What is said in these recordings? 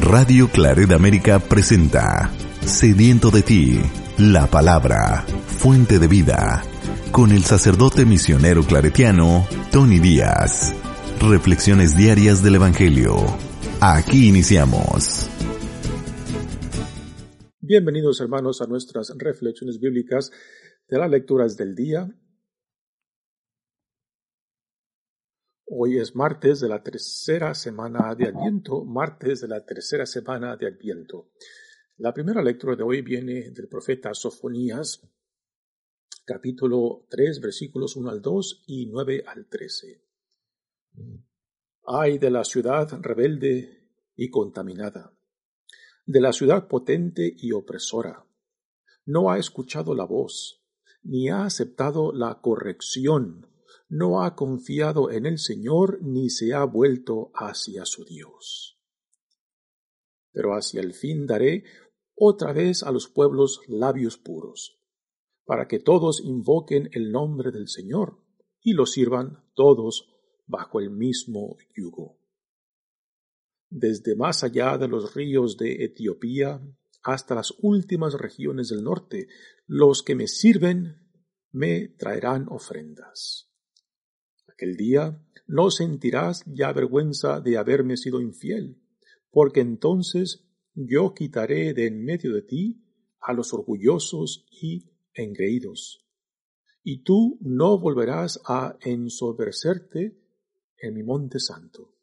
Radio Claret América presenta Sediento de ti, la palabra, fuente de vida, con el sacerdote misionero claretiano Tony Díaz. Reflexiones diarias del Evangelio. Aquí iniciamos. Bienvenidos hermanos a nuestras reflexiones bíblicas de las lecturas del día. Hoy es martes de la tercera semana de Adviento, martes de la tercera semana de Adviento. La primera lectura de hoy viene del profeta Sofonías, capítulo 3, versículos 1 al 2 y 9 al 13. Ay de la ciudad rebelde y contaminada, de la ciudad potente y opresora. No ha escuchado la voz, ni ha aceptado la corrección no ha confiado en el Señor ni se ha vuelto hacia su Dios. Pero hacia el fin daré otra vez a los pueblos labios puros, para que todos invoquen el nombre del Señor y lo sirvan todos bajo el mismo yugo. Desde más allá de los ríos de Etiopía hasta las últimas regiones del norte, los que me sirven me traerán ofrendas. Aquel día no sentirás ya vergüenza de haberme sido infiel, porque entonces yo quitaré de en medio de ti a los orgullosos y engreídos, y tú no volverás a ensoberbecerte en mi monte santo.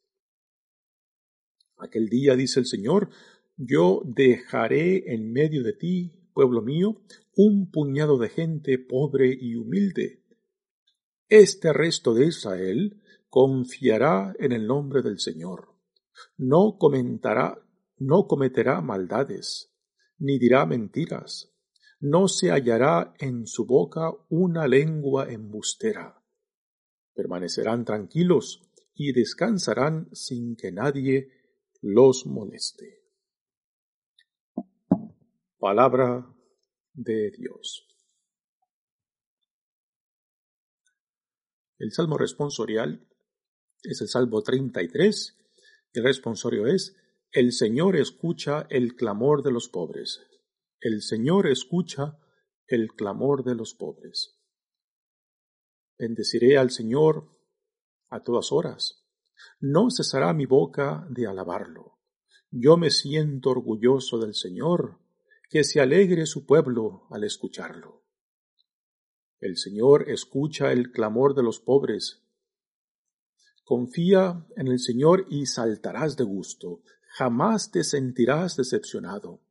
Aquel día, dice el Señor, yo dejaré en medio de ti, pueblo mío, un puñado de gente pobre y humilde, este resto de Israel confiará en el nombre del Señor. No comentará, no cometerá maldades, ni dirá mentiras. No se hallará en su boca una lengua embustera. Permanecerán tranquilos y descansarán sin que nadie los moleste. Palabra de Dios. El salmo responsorial es el salmo 33. El responsorio es, el Señor escucha el clamor de los pobres. El Señor escucha el clamor de los pobres. Bendeciré al Señor a todas horas. No cesará mi boca de alabarlo. Yo me siento orgulloso del Señor, que se alegre su pueblo al escucharlo. El Señor escucha el clamor de los pobres. Confía en el Señor y saltarás de gusto. Jamás te sentirás decepcionado,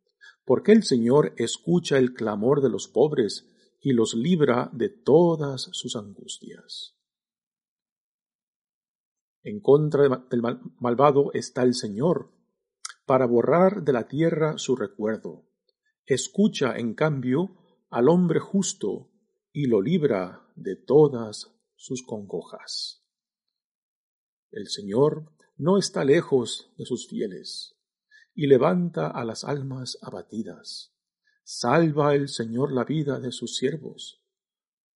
porque el Señor escucha el clamor de los pobres y los libra de todas sus angustias. En contra del malvado está el Señor, para borrar de la tierra su recuerdo. Escucha, en cambio, al hombre justo y lo libra de todas sus congojas. El Señor no está lejos de sus fieles, y levanta a las almas abatidas. Salva el Señor la vida de sus siervos.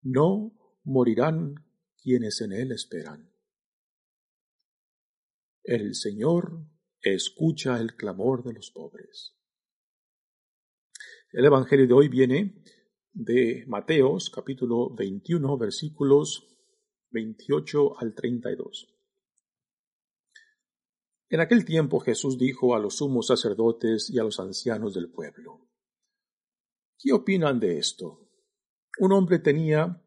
No morirán quienes en Él esperan. El Señor escucha el clamor de los pobres. El Evangelio de hoy viene de Mateos capítulo 21 versículos 28 al 32. En aquel tiempo Jesús dijo a los sumos sacerdotes y a los ancianos del pueblo, ¿qué opinan de esto? Un hombre tenía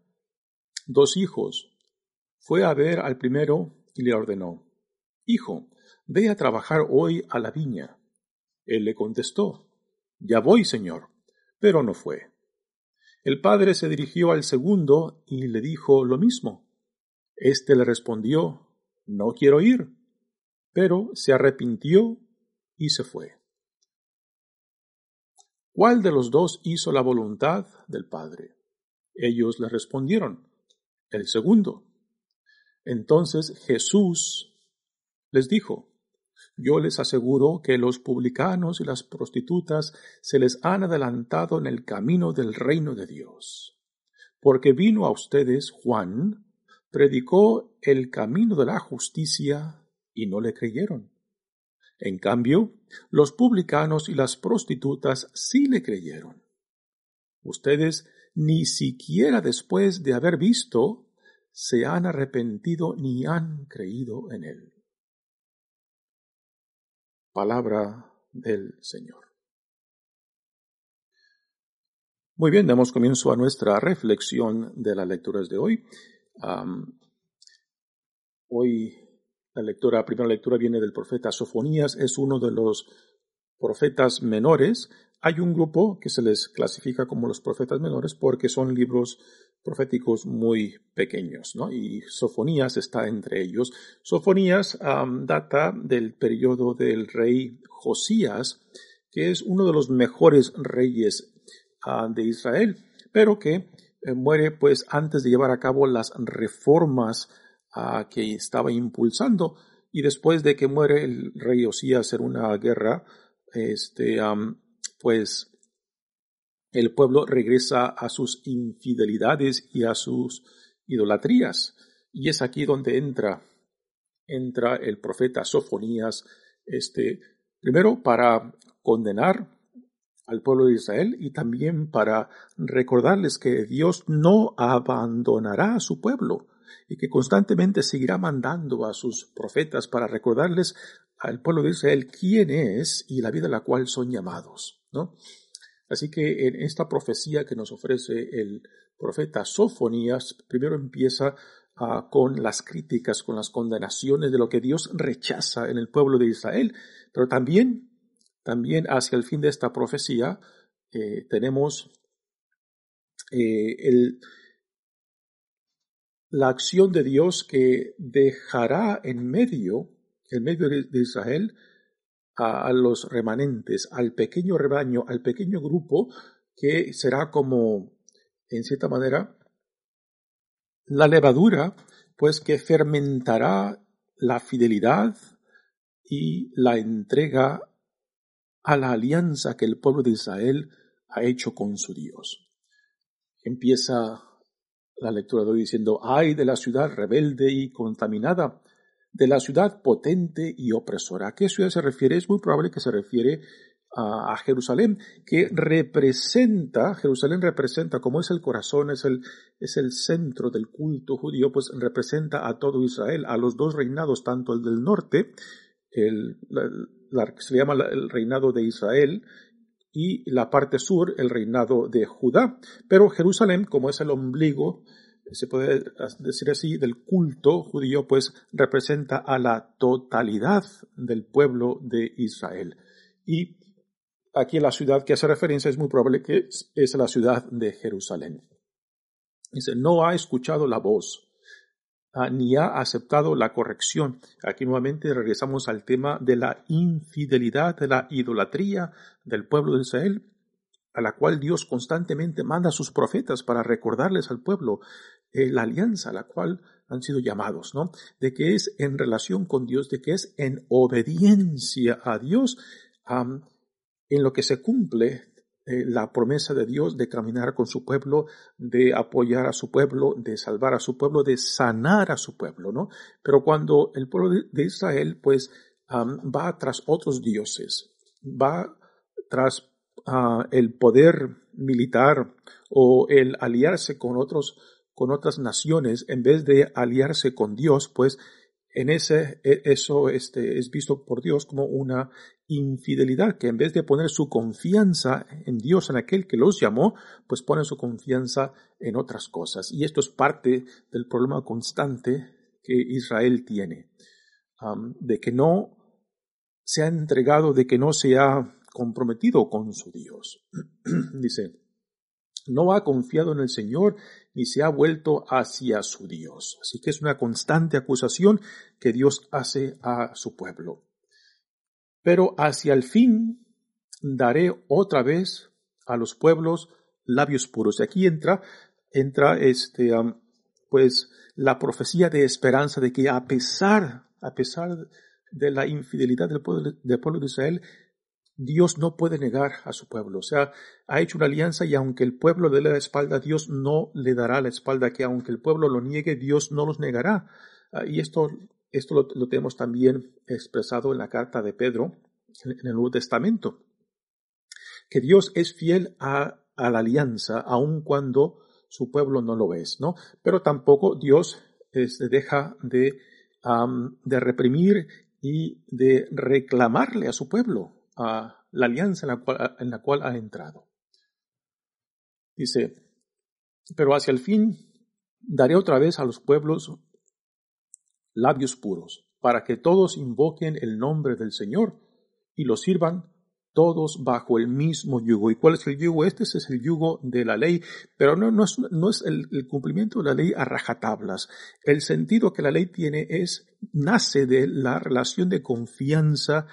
dos hijos. Fue a ver al primero y le ordenó, Hijo, ve a trabajar hoy a la viña. Él le contestó, Ya voy, señor, pero no fue. El padre se dirigió al segundo y le dijo lo mismo. Este le respondió No quiero ir. pero se arrepintió y se fue. ¿Cuál de los dos hizo la voluntad del Padre? Ellos le respondieron, el segundo. Entonces Jesús les dijo, yo les aseguro que los publicanos y las prostitutas se les han adelantado en el camino del reino de Dios, porque vino a ustedes Juan, predicó el camino de la justicia y no le creyeron. En cambio, los publicanos y las prostitutas sí le creyeron. Ustedes ni siquiera después de haber visto se han arrepentido ni han creído en él. Palabra del Señor. Muy bien, damos comienzo a nuestra reflexión de las lecturas de hoy. hoy la lectura, primera lectura viene del profeta Sofonías, es uno de los profetas menores. Hay un grupo que se les clasifica como los profetas menores porque son libros proféticos muy pequeños, ¿no? Y Sofonías está entre ellos. Sofonías data del periodo del rey Josías, que es uno de los mejores reyes ah, de Israel, pero que eh, muere pues antes de llevar a cabo las reformas que estaba impulsando. Y después de que muere el rey Osías en una guerra, este, pues el pueblo regresa a sus infidelidades y a sus idolatrías. Y es aquí donde entra, entra el profeta Sofonías, este, primero para condenar al pueblo de Israel y también para recordarles que Dios no abandonará a su pueblo y que constantemente seguirá mandando a sus profetas para recordarles al pueblo de Israel quién es y la vida a la cual son llamados, ¿no? Así que en esta profecía que nos ofrece el profeta Sofonías, primero empieza ah, con las críticas, con las condenaciones de lo que Dios rechaza en el pueblo de Israel, pero también, también hacia el fin de esta profecía eh, tenemos eh, la acción de Dios que dejará en medio, en medio de, Israel, a, los remanentes, al pequeño rebaño, al pequeño grupo que será como, en cierta manera, la levadura, pues que fermentará la fidelidad y la entrega a la alianza que el pueblo de Israel ha hecho con su Dios. Empieza la lectura de hoy diciendo, ay de la ciudad rebelde y contaminada, de la ciudad potente y opresora. ¿A qué ciudad se refiere? Es muy probable que se refiere a, Jerusalén, que representa, Jerusalén representa, como es el corazón, es el, es el centro del culto judío, pues representa a todo Israel, a los dos reinados, tanto el del norte, el, se le llama el reinado de Israel, y la parte sur el reinado de Judá. Pero Jerusalén, como es el ombligo, se puede decir así, del culto judío, pues representa a la totalidad del pueblo de Israel. Y aquí la ciudad que hace referencia es muy probable que es la ciudad de Jerusalén. Dice, no ha escuchado la voz Ah, ni ha aceptado la corrección. Aquí nuevamente regresamos al tema de la infidelidad, de la idolatría del pueblo de Israel, a la cual Dios constantemente manda a sus profetas para recordarles al pueblo eh, la alianza a la cual han sido llamados, ¿no? De que es en relación con Dios, de que es en obediencia a Dios, en lo que se cumple eh, la promesa de Dios de caminar con su pueblo, de apoyar a su pueblo, de salvar a su pueblo, de sanar a su pueblo, ¿no? Pero cuando el pueblo de Israel, pues, va tras otros dioses, va tras ah, el poder militar o el aliarse con otros, con otras naciones, en vez de aliarse con Dios, pues, en ese, e, eso este, es visto por Dios como una infidelidad, que en vez de poner su confianza en Dios, en aquel que los llamó, pues ponen su confianza en otras cosas. Y esto es parte del problema constante que Israel tiene, de que no se ha entregado, de que no se ha comprometido con su Dios. Dice, no ha confiado en el Señor ni se ha vuelto hacia su Dios. Así que es una constante acusación que Dios hace a su pueblo. Pero hacia el fin daré otra vez a los pueblos labios puros. Y aquí entra, entra este, pues, la profecía de esperanza de que a pesar, a pesar de la infidelidad del pueblo, del pueblo de Israel, Dios no puede negar a su pueblo. O sea, ha hecho una alianza y aunque el pueblo le dé la espalda, Dios no le dará la espalda, que aunque el pueblo lo niegue, Dios no los negará. Ah, y esto, esto lo, tenemos también expresado en la carta de Pedro, en, el Nuevo Testamento. Que Dios es fiel a, la alianza, aun cuando su pueblo no lo es, ¿no? Pero tampoco Dios este, deja de, de reprimir y de reclamarle a su pueblo a la alianza en la, cual, ha entrado. Dice, pero hacia el fin daré otra vez a los pueblos labios puros, para que todos invoquen el nombre del Señor y lo sirvan todos bajo el mismo yugo. ¿Y cuál es el yugo? Este es el yugo de la ley, pero no, no es, no es el, el, cumplimiento de la ley a rajatablas. El sentido que la ley tiene es, nace de la relación de confianza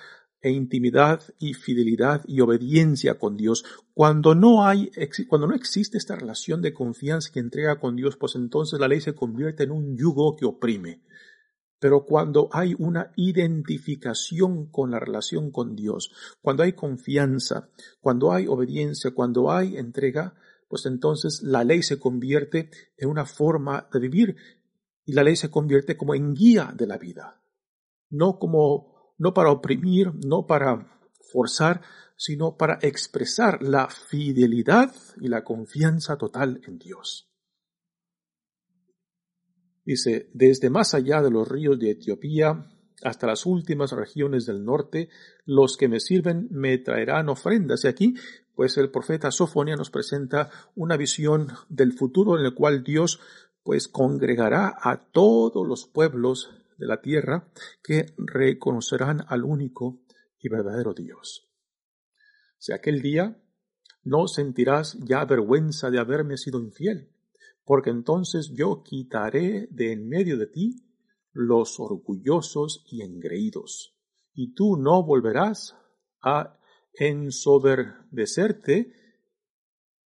e intimidad y fidelidad y obediencia con Dios. Cuando no hay, cuando no existe esta relación de confianza que entrega con Dios, pues entonces la ley se convierte en un yugo que oprime. Pero cuando hay una identificación con la relación con Dios, cuando hay confianza, cuando hay obediencia, cuando hay entrega, pues entonces la ley se convierte en una forma de vivir y la ley se convierte como en guía de la vida, no como no para oprimir, no para forzar, sino para expresar la fidelidad y la confianza total en Dios. Dice, desde más allá de los ríos de Etiopía hasta las últimas regiones del norte, los que me sirven me traerán ofrendas. Y aquí, pues el profeta Sofonia nos presenta una visión del futuro en el cual Dios pues congregará a todos los pueblos de la tierra que reconocerán al único y verdadero Dios. Si aquel día no sentirás ya vergüenza de haberme sido infiel, porque entonces yo quitaré de en medio de ti los orgullosos y engreídos, y tú no volverás a ensoberdecerte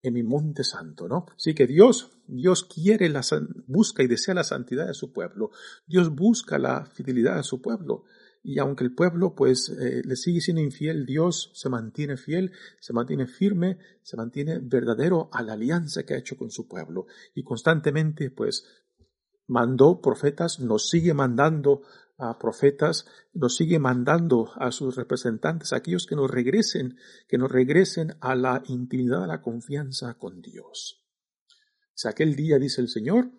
en mi monte santo, ¿no? Así que Dios, Dios quiere la, busca y desea la santidad de su pueblo. Dios busca la fidelidad de su pueblo. Y aunque el pueblo pues eh, le sigue siendo infiel, Dios se mantiene fiel, se mantiene firme, se mantiene verdadero a la alianza que ha hecho con su pueblo. Y constantemente pues mandó profetas, nos sigue mandando a profetas, nos sigue mandando a sus representantes, aquellos que nos regresen, que nos regresen a la intimidad, a la confianza con Dios. Si aquel día, dice el Señor,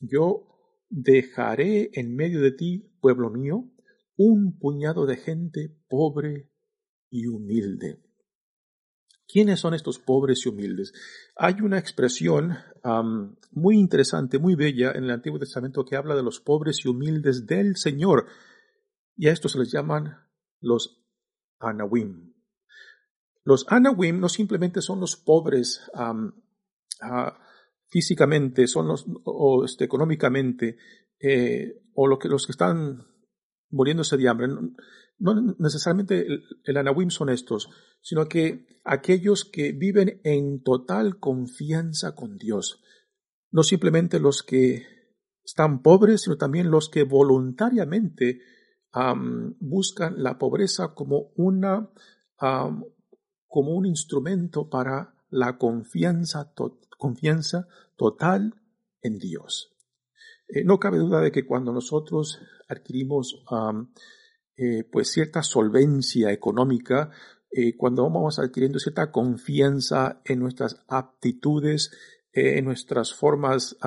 yo dejaré en medio de ti, pueblo mío, un puñado de gente pobre y humilde. ¿Quiénes son estos pobres y humildes? Hay una expresión muy interesante, muy bella en el Antiguo Testamento que habla de los pobres y humildes del Señor. Y a estos se les llaman los Anawim. Los Anawim no simplemente son los pobres ah, físicamente, son los, o este, económicamente, eh, o lo que, los que están muriéndose de hambre. No, necesariamente el, el son estos, sino que aquellos que viven en total confianza con Dios. No simplemente los que están pobres, sino también los que voluntariamente buscan la pobreza como una como un instrumento para la confianza, confianza total en Dios. Eh, no cabe duda de que cuando nosotros adquirimos eh, pues cierta solvencia económica, eh, cuando vamos adquiriendo cierta confianza en nuestras aptitudes, en nuestras formas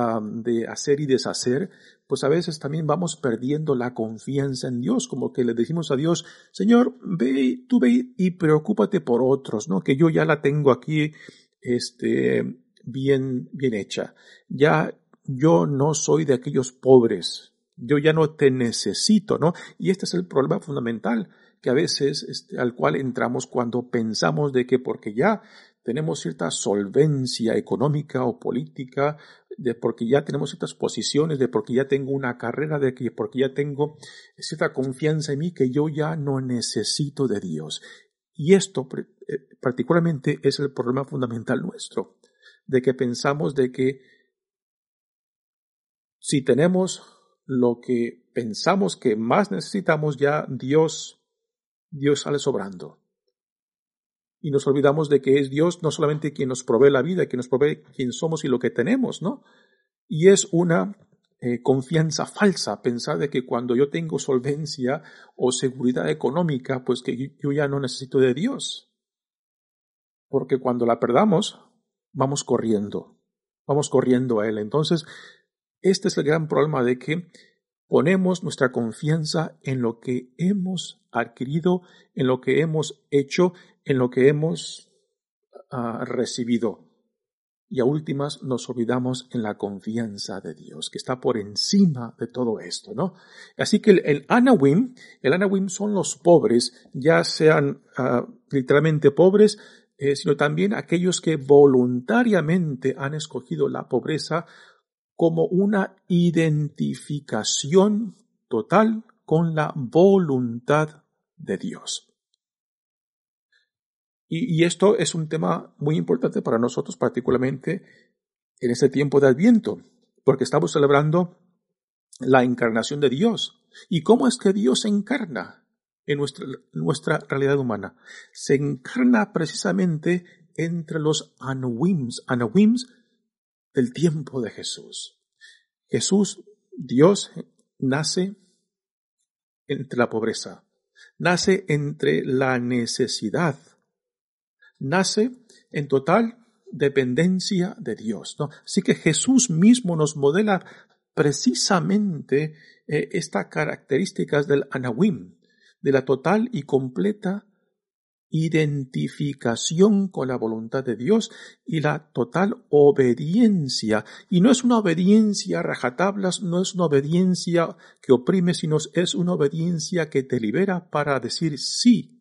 de hacer y deshacer, pues a veces también vamos perdiendo la confianza en Dios, como que le decimos a Dios, Señor, ve, tú ve y preocúpate por otros, ¿no? Que yo ya la tengo aquí, este, bien, bien hecha. Ya yo no soy de aquellos pobres, yo ya no te necesito, ¿no? Y este es el problema fundamental que a veces este, al cual entramos cuando pensamos de que porque ya tenemos cierta solvencia económica o política, de porque ya tenemos ciertas posiciones, de porque ya tengo una carrera, de que porque ya tengo cierta confianza en mí que yo ya no necesito de Dios. Y esto eh, particularmente es el problema fundamental nuestro, de que pensamos de que si tenemos lo que pensamos que más necesitamos, ya Dios, Dios sale sobrando y nos olvidamos de que es Dios no solamente quien nos provee la vida, quien nos provee quién somos y lo que tenemos, ¿no? Y es una eh, confianza falsa pensar de que cuando yo tengo solvencia o seguridad económica, pues que yo ya no necesito de Dios. Porque cuando la perdamos, vamos corriendo, vamos corriendo a Él. Entonces, este es el gran problema de que ponemos nuestra confianza en lo que hemos adquirido, en lo que hemos hecho, en lo que hemos ah, recibido. Y a últimas nos olvidamos en la confianza de Dios, que está por encima de todo esto, ¿no? Así que el, Anawim, el Anawim son los pobres, ya sean ah, literalmente pobres, eh, sino también aquellos que voluntariamente han escogido la pobreza como una identificación total con la voluntad de Dios. Y, esto es un tema muy importante para nosotros, particularmente en este tiempo de Adviento, porque estamos celebrando la encarnación de Dios. ¿Y cómo es que Dios se encarna en nuestra, nuestra realidad humana? Se encarna precisamente entre los anawims, anawims del tiempo de Jesús. Jesús, Dios, nace entre la pobreza, nace entre la necesidad, nace en total dependencia de Dios. ¿no? Así que Jesús mismo nos modela precisamente eh, estas características del Anawim, de la total y completa identificación con la voluntad de Dios y la total obediencia. Y no es una obediencia rajatablas, no es una obediencia que oprime, sino es una obediencia que te libera para decir sí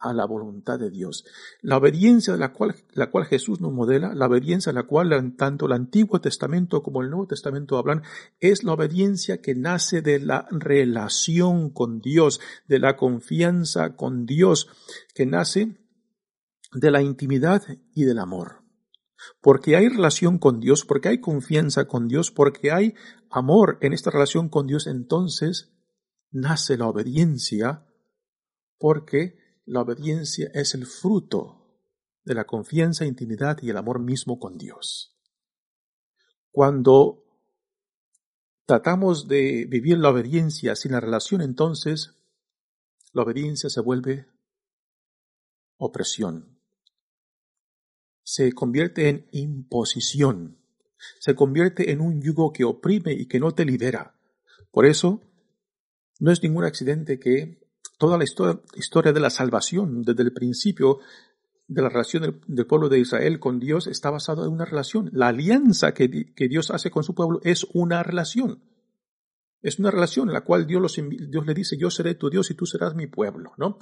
a la voluntad de Dios. La obediencia de la cual, la cual Jesús nos modela, la obediencia de la cual tanto el Antiguo Testamento como el Nuevo Testamento hablan, es la obediencia que nace de la relación con Dios, de la confianza con Dios, que nace de la intimidad y del amor. Porque hay relación con Dios, porque hay confianza con Dios, porque hay amor en esta relación con Dios, entonces nace la obediencia, porque la obediencia es el fruto de la confianza, intimidad y el amor mismo con Dios. Cuando tratamos de vivir la obediencia sin la relación, entonces la obediencia se vuelve opresión. Se convierte en imposición. Se convierte en un yugo que oprime y que no te libera. Por eso, no es ningún accidente que toda la historia, de la salvación desde el principio de la relación del, pueblo de Israel con Dios está basada en una relación. La alianza que, Dios hace con su pueblo es una relación. Es una relación en la cual Dios, Dios le dice, yo seré tu Dios y tú serás mi pueblo, ¿no?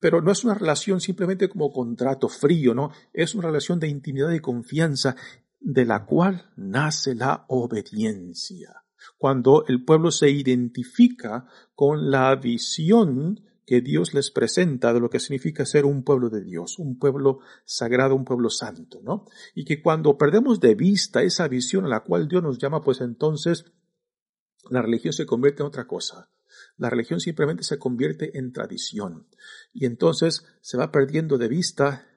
Pero no es una relación simplemente como contrato frío, ¿no? Es una relación de intimidad y confianza de la cual nace la obediencia cuando el pueblo se identifica con la visión que Dios les presenta de lo que significa ser un pueblo de Dios, un pueblo sagrado, un pueblo santo, ¿no? Y que cuando perdemos de vista esa visión a la cual Dios nos llama, pues entonces la religión se convierte en otra cosa. La religión simplemente se convierte en tradición. Y entonces se va perdiendo de vista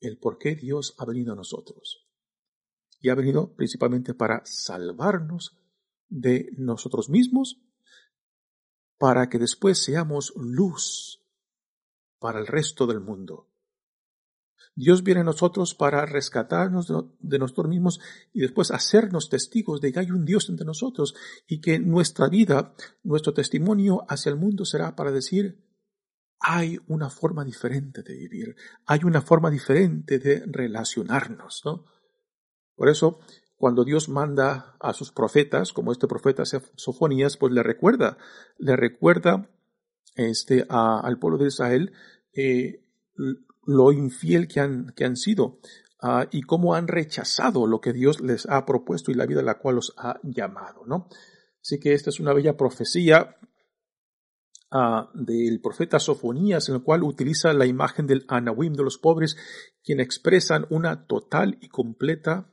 el por qué Dios ha venido a nosotros y ha venido principalmente para salvarnos de nosotros mismos, para que después seamos luz para el resto del mundo. Dios viene a nosotros para rescatarnos de nosotros mismos y después hacernos testigos de que hay un Dios entre nosotros y que nuestra vida, nuestro testimonio hacia el mundo será para decir, hay una forma diferente de vivir, hay una forma diferente de relacionarnos, ¿no? Por eso, cuando Dios manda a sus profetas, como este profeta Sofonías, pues le recuerda, le recuerda este, al pueblo de Israel eh, lo infiel que han, que han sido ah, y cómo han rechazado lo que Dios les ha propuesto y la vida a la cual los ha llamado, ¿no? Así que esta es una bella profecía ah, del profeta Sofonías, en el cual utiliza la imagen del Anawim de los pobres, quien expresan una total y completa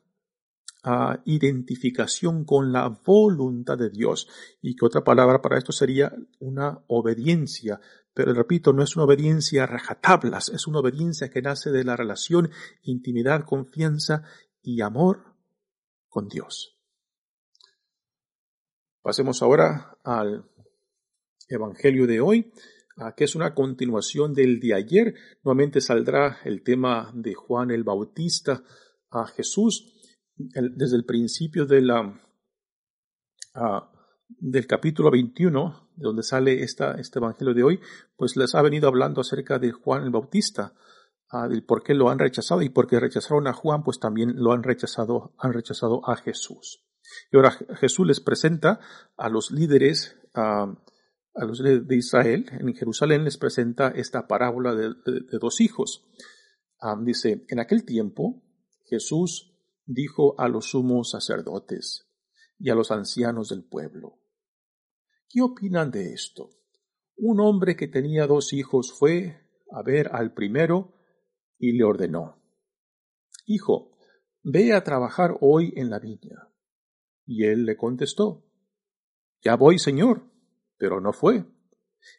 identificación con la voluntad de Dios. Y que otra palabra para esto sería una obediencia. Pero repito, no es una obediencia rajatablas, es una obediencia que nace de la relación, intimidad, confianza y amor con Dios. Pasemos ahora al Evangelio de hoy, que es una continuación del de ayer. Nuevamente saldrá el tema de Juan el Bautista a Jesús desde el principio ah, del capítulo 21, de donde sale este evangelio de hoy, pues les ha venido hablando acerca de Juan el Bautista, uh, del por qué lo han rechazado y porque rechazaron a Juan, pues también lo han rechazado, han rechazado a Jesús. Y ahora Jesús les presenta a los líderes, a los líderes de Israel, en Jerusalén les presenta esta parábola de, dos hijos. dice, en aquel tiempo Jesús dijo a los sumos sacerdotes y a los ancianos del pueblo, ¿qué opinan de esto? Un hombre que tenía dos hijos fue a ver al primero y le ordenó, Hijo, ve a trabajar hoy en la viña. Y él le contestó, Ya voy, señor, pero no fue.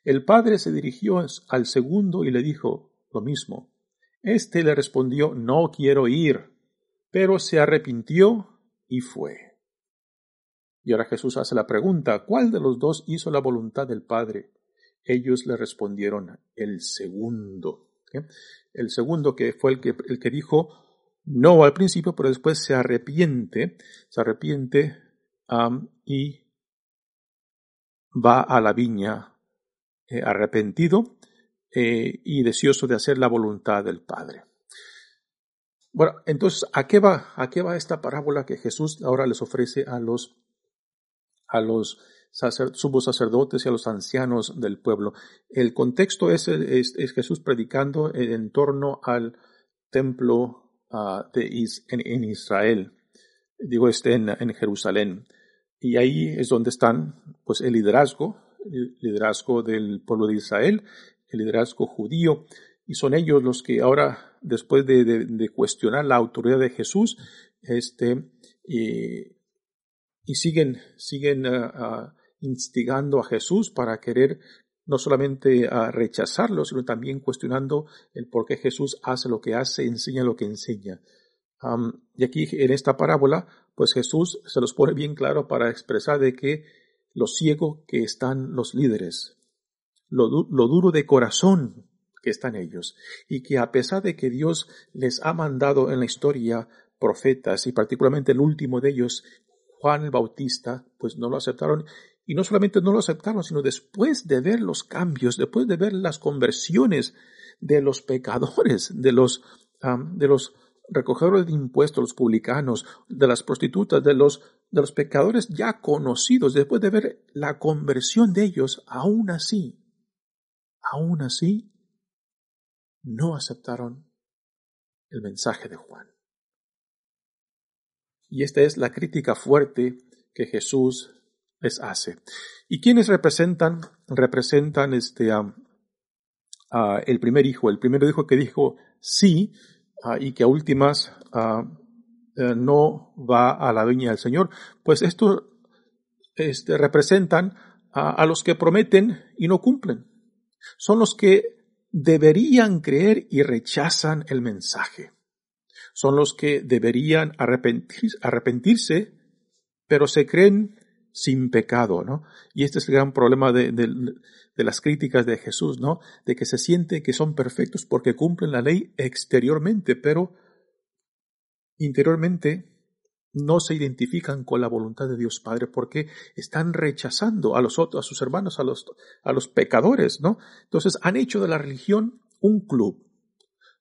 El padre se dirigió al segundo y le dijo lo mismo. Este le respondió, No quiero ir pero se arrepintió y fue. Y ahora Jesús hace la pregunta, ¿cuál de los dos hizo la voluntad del Padre? Ellos le respondieron, el segundo. El segundo que fue el que, el que dijo no al principio, pero después se arrepiente, se arrepiente y va a la viña eh, arrepentido eh, y deseoso de hacer la voluntad del Padre. Bueno, entonces, ¿a qué va? ¿A qué va esta parábola que Jesús ahora les ofrece a los, a los sacerdotes y a los ancianos del pueblo? El contexto es, es, Jesús predicando en torno al templo ah, de en, Israel, digo, este en, en Jerusalén. Y ahí es donde están, pues, el liderazgo, el liderazgo del pueblo de Israel, el liderazgo judío, y son ellos los que ahora, después de, cuestionar la autoridad de Jesús, este, y, siguen, siguen ah, ah, instigando a Jesús para querer no solamente ah, rechazarlo, sino también cuestionando el por qué Jesús hace lo que hace, enseña lo que enseña. y aquí en esta parábola, pues Jesús se los pone bien claro para expresar de que lo ciego que están los líderes, lo duro de corazón que están ellos, y que a pesar de que Dios les ha mandado en la historia profetas, y particularmente el último de ellos, Juan el Bautista, pues no lo aceptaron, y no solamente no lo aceptaron, sino después de ver los cambios, después de ver las conversiones de los pecadores, de los, de los recogedores de impuestos, los publicanos, de las prostitutas, de los, de los pecadores ya conocidos, después de ver la conversión de ellos, aún así, aún así, no aceptaron el mensaje de Juan. Y esta es la crítica fuerte que Jesús les hace. ¿Y quiénes representan? Representan este, el primer hijo, el primer hijo que dijo sí y que a últimas eh, no va a la viña del Señor. Pues esto este, representan a los que prometen y no cumplen. Son los que deberían creer y rechazan el mensaje. Son los que deberían arrepentirse, pero se creen sin pecado, ¿no? Y este es el gran problema de, de, las críticas de Jesús, ¿no? De que se siente que son perfectos porque cumplen la ley exteriormente, pero interiormente no se identifican con la voluntad de Dios Padre porque están rechazando a los otros, a sus hermanos, a los, a los pecadores, ¿no? Entonces han hecho de la religión un club,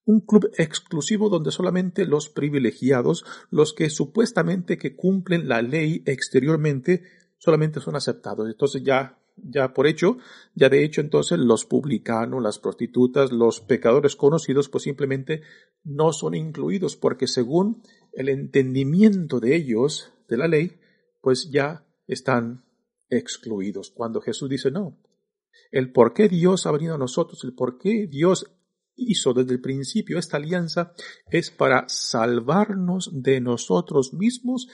un club exclusivo donde solamente los privilegiados, los que supuestamente que cumplen la ley exteriormente, solamente son aceptados. Entonces ya ya por hecho, ya de hecho entonces los publicanos, las prostitutas, los pecadores conocidos, pues simplemente no son incluidos porque según el entendimiento de ellos, de la ley, pues ya están excluidos. Cuando Jesús dice no, el por qué Dios ha venido a nosotros, el por qué Dios hizo desde el principio esta alianza es para salvarnos de nosotros mismos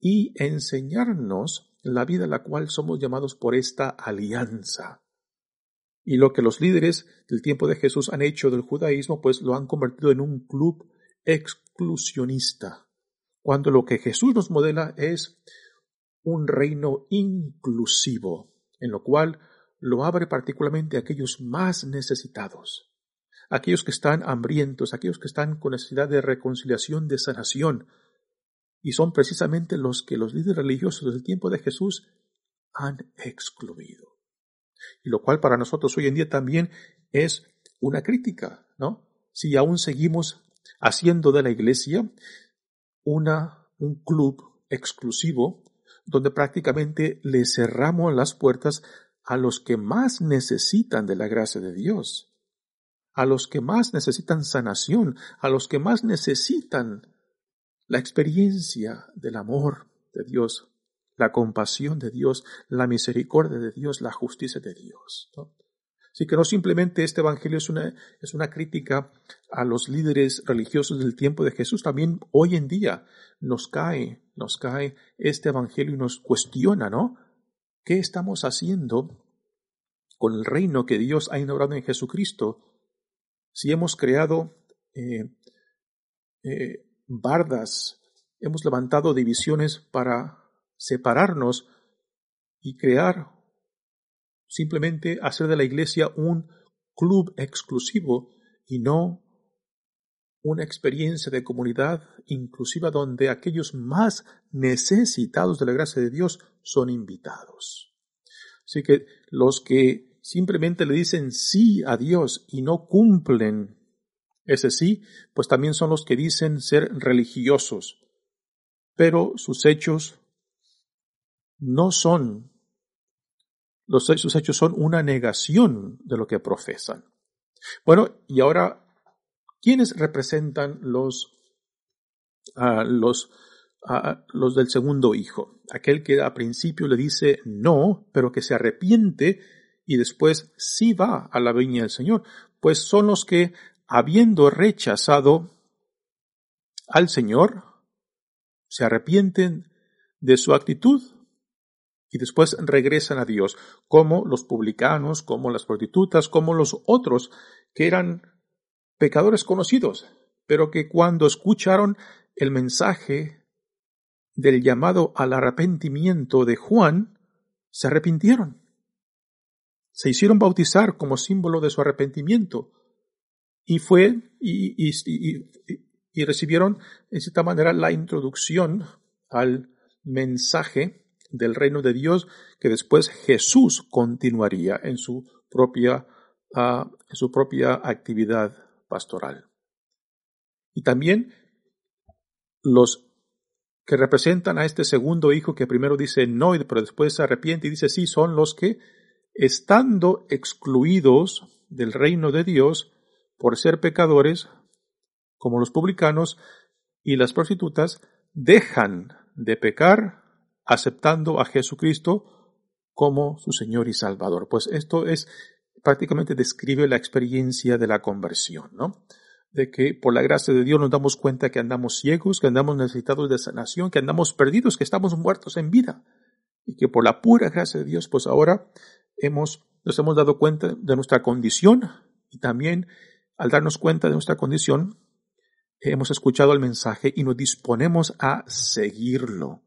y enseñarnos la vida a la cual somos llamados por esta alianza. Y lo que los líderes del tiempo de Jesús han hecho del judaísmo, pues lo han convertido en un club exclusionista, cuando lo que Jesús nos modela es un reino inclusivo, en lo cual lo abre particularmente a aquellos más necesitados, aquellos que están hambrientos, aquellos que están con necesidad de reconciliación, de sanación, y son precisamente los que los líderes religiosos del tiempo de Jesús han excluido. Y lo cual para nosotros hoy en día también es una crítica, ¿no? Si aún seguimos haciendo de la iglesia una, un club exclusivo donde prácticamente le cerramos las puertas a los que más necesitan de la gracia de Dios, a los que más necesitan sanación, a los que más necesitan la experiencia del amor de Dios, la compasión de Dios, la misericordia de Dios, la justicia de Dios. Así que no simplemente este Evangelio es una, es una crítica a los líderes religiosos del tiempo de Jesús, también hoy en día nos cae, nos cae este Evangelio y nos cuestiona, ¿no? ¿Qué estamos haciendo con el reino que Dios ha inaugurado en Jesucristo? Si hemos creado eh, eh, bardas, hemos levantado divisiones para separarnos y crear simplemente hacer de la iglesia un club exclusivo y no una experiencia de comunidad inclusiva donde aquellos más necesitados de la gracia de Dios son invitados. Así que los que simplemente le dicen sí a Dios y no cumplen ese sí, pues también son los que dicen ser religiosos, pero sus hechos no son los, sus hechos son una negación de lo que profesan. Bueno, y ahora, ¿quiénes representan los, uh, los, uh, los del segundo hijo? Aquel que a principio le dice no, pero que se arrepiente y después sí va a la viña del Señor. Pues son los que, habiendo rechazado al Señor, se arrepienten de su actitud y después regresan a Dios, como los publicanos, como las prostitutas, como los otros que eran pecadores conocidos, pero que cuando escucharon el mensaje del llamado al arrepentimiento de Juan, se arrepintieron. Se hicieron bautizar como símbolo de su arrepentimiento y fue y, y, y recibieron en cierta manera la introducción al mensaje del reino de Dios que después Jesús continuaría en su propia, uh, en su propia actividad pastoral. Y también los que representan a este segundo hijo que primero dice no, pero después se arrepiente y dice sí, son los que, estando excluidos del reino de Dios por ser pecadores, como los publicanos y las prostitutas, dejan de pecar aceptando a Jesucristo como su Señor y Salvador. Pues esto es prácticamente describe la experiencia de la conversión, ¿no? De que por la gracia de Dios nos damos cuenta que andamos ciegos, que andamos necesitados de sanación, que andamos perdidos, que estamos muertos en vida. Y que por la pura gracia de Dios, pues ahora hemos, nos hemos dado cuenta de nuestra condición y también al darnos cuenta de nuestra condición, hemos escuchado el mensaje y nos disponemos a seguirlo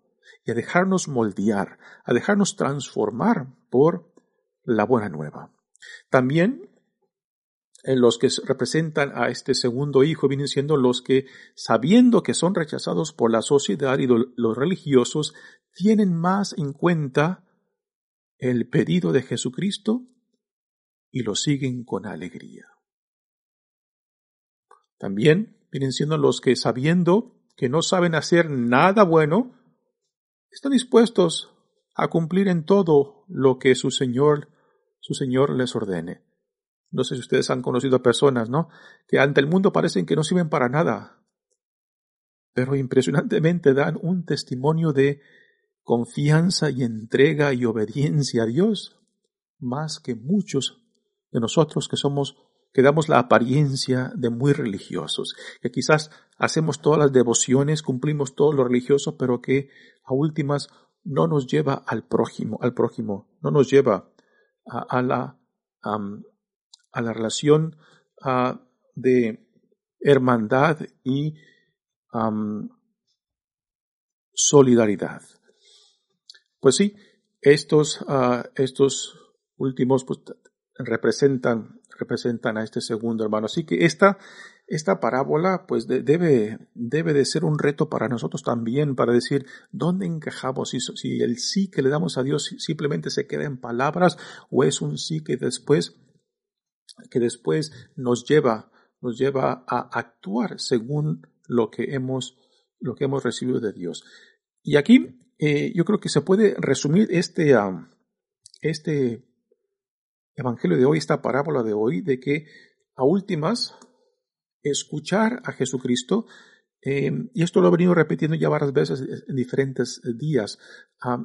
y a dejarnos moldear, a dejarnos transformar por la buena nueva. También en los que representan a este segundo hijo vienen siendo los que, sabiendo que son rechazados por la sociedad y los religiosos, tienen más en cuenta el pedido de Jesucristo y lo siguen con alegría. También vienen siendo los que, sabiendo que no saben hacer nada bueno, están dispuestos a cumplir en todo lo que su Señor, su Señor les ordene. No sé si ustedes han conocido a personas, ¿no? Que ante el mundo parecen que no sirven para nada, pero impresionantemente dan un testimonio de confianza y entrega y obediencia a Dios, más que muchos de nosotros que somos que damos la apariencia de muy religiosos, que quizás hacemos todas las devociones, cumplimos todo lo religioso, pero que a últimas no nos lleva al prójimo, al prójimo, no nos lleva a, la, a la relación de hermandad y solidaridad. Pues sí, estos, estos últimos pues, representan representan a este segundo hermano. Así que esta, esta parábola pues debe, debe de ser un reto para nosotros también, para decir dónde encajamos, si, si el sí que le damos a Dios simplemente se queda en palabras o es un sí que después, que después nos lleva, nos lleva a actuar según lo que hemos, lo que hemos recibido de Dios. Y aquí eh, yo creo que se puede resumir este, este evangelio de hoy, esta parábola de hoy, de que a últimas, escuchar a Jesucristo, eh, y esto lo he venido repitiendo ya varias veces en diferentes días,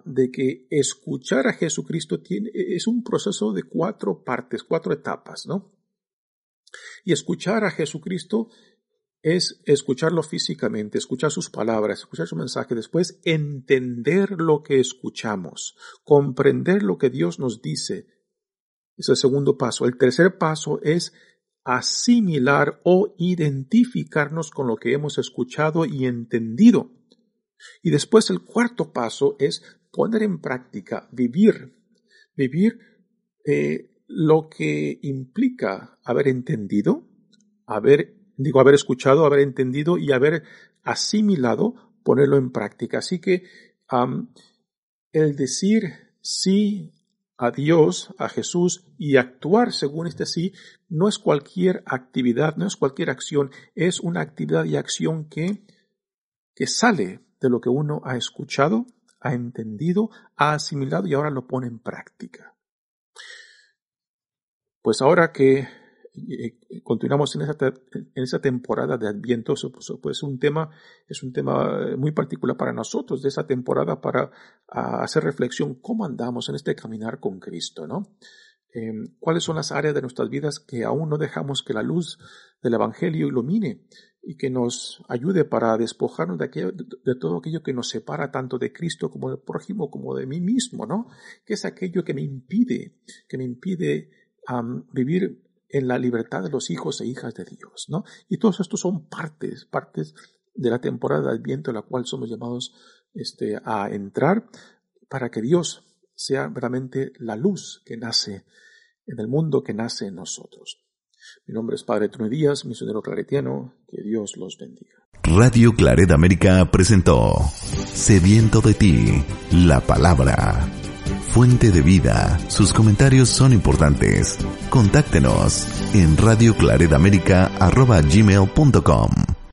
de que escuchar a Jesucristo tiene, es un proceso de cuatro partes, cuatro etapas, ¿no? Y escuchar a Jesucristo es escucharlo físicamente, escuchar sus palabras, escuchar su mensaje, después entender lo que escuchamos, comprender lo que Dios nos dice, es el segundo paso. El tercer paso es asimilar o identificarnos con lo que hemos escuchado y entendido. Y después el cuarto paso es poner en práctica, vivir, vivir eh, lo que implica haber entendido, haber, digo, haber escuchado, haber entendido y haber asimilado, ponerlo en práctica. Así que el decir sí a Dios, a Jesús y actuar según este sí no es cualquier actividad, no es cualquier acción, es una actividad y acción que, que sale de lo que uno ha escuchado, ha entendido, ha asimilado y ahora lo pone en práctica. Pues ahora que continuamos en esa, en esa temporada de Adviento, pues, pues un tema, es un tema muy particular para nosotros de esa temporada para hacer reflexión cómo andamos en este caminar con Cristo, ¿no? Em, ¿Cuáles son las áreas de nuestras vidas que aún no dejamos que la luz del Evangelio ilumine y que nos ayude para despojarnos de, aquello, de, todo aquello que nos separa tanto de Cristo como del prójimo como de mí mismo, ¿no? Que es aquello que me impide, que me impide vivir en la libertad de los hijos e hijas de Dios, ¿no? Y todos estos son partes, partes de la temporada de Adviento en la cual somos llamados este, a entrar para que Dios sea realmente la luz que nace en el mundo, que nace en nosotros. Mi nombre es Padre Tony Díaz, misionero claretiano, que Dios los bendiga. Radio Claret América presentó Sediento de ti, la palabra fuente de vida. Sus comentarios son importantes. Contáctenos en radioclaredamerica.gmail.com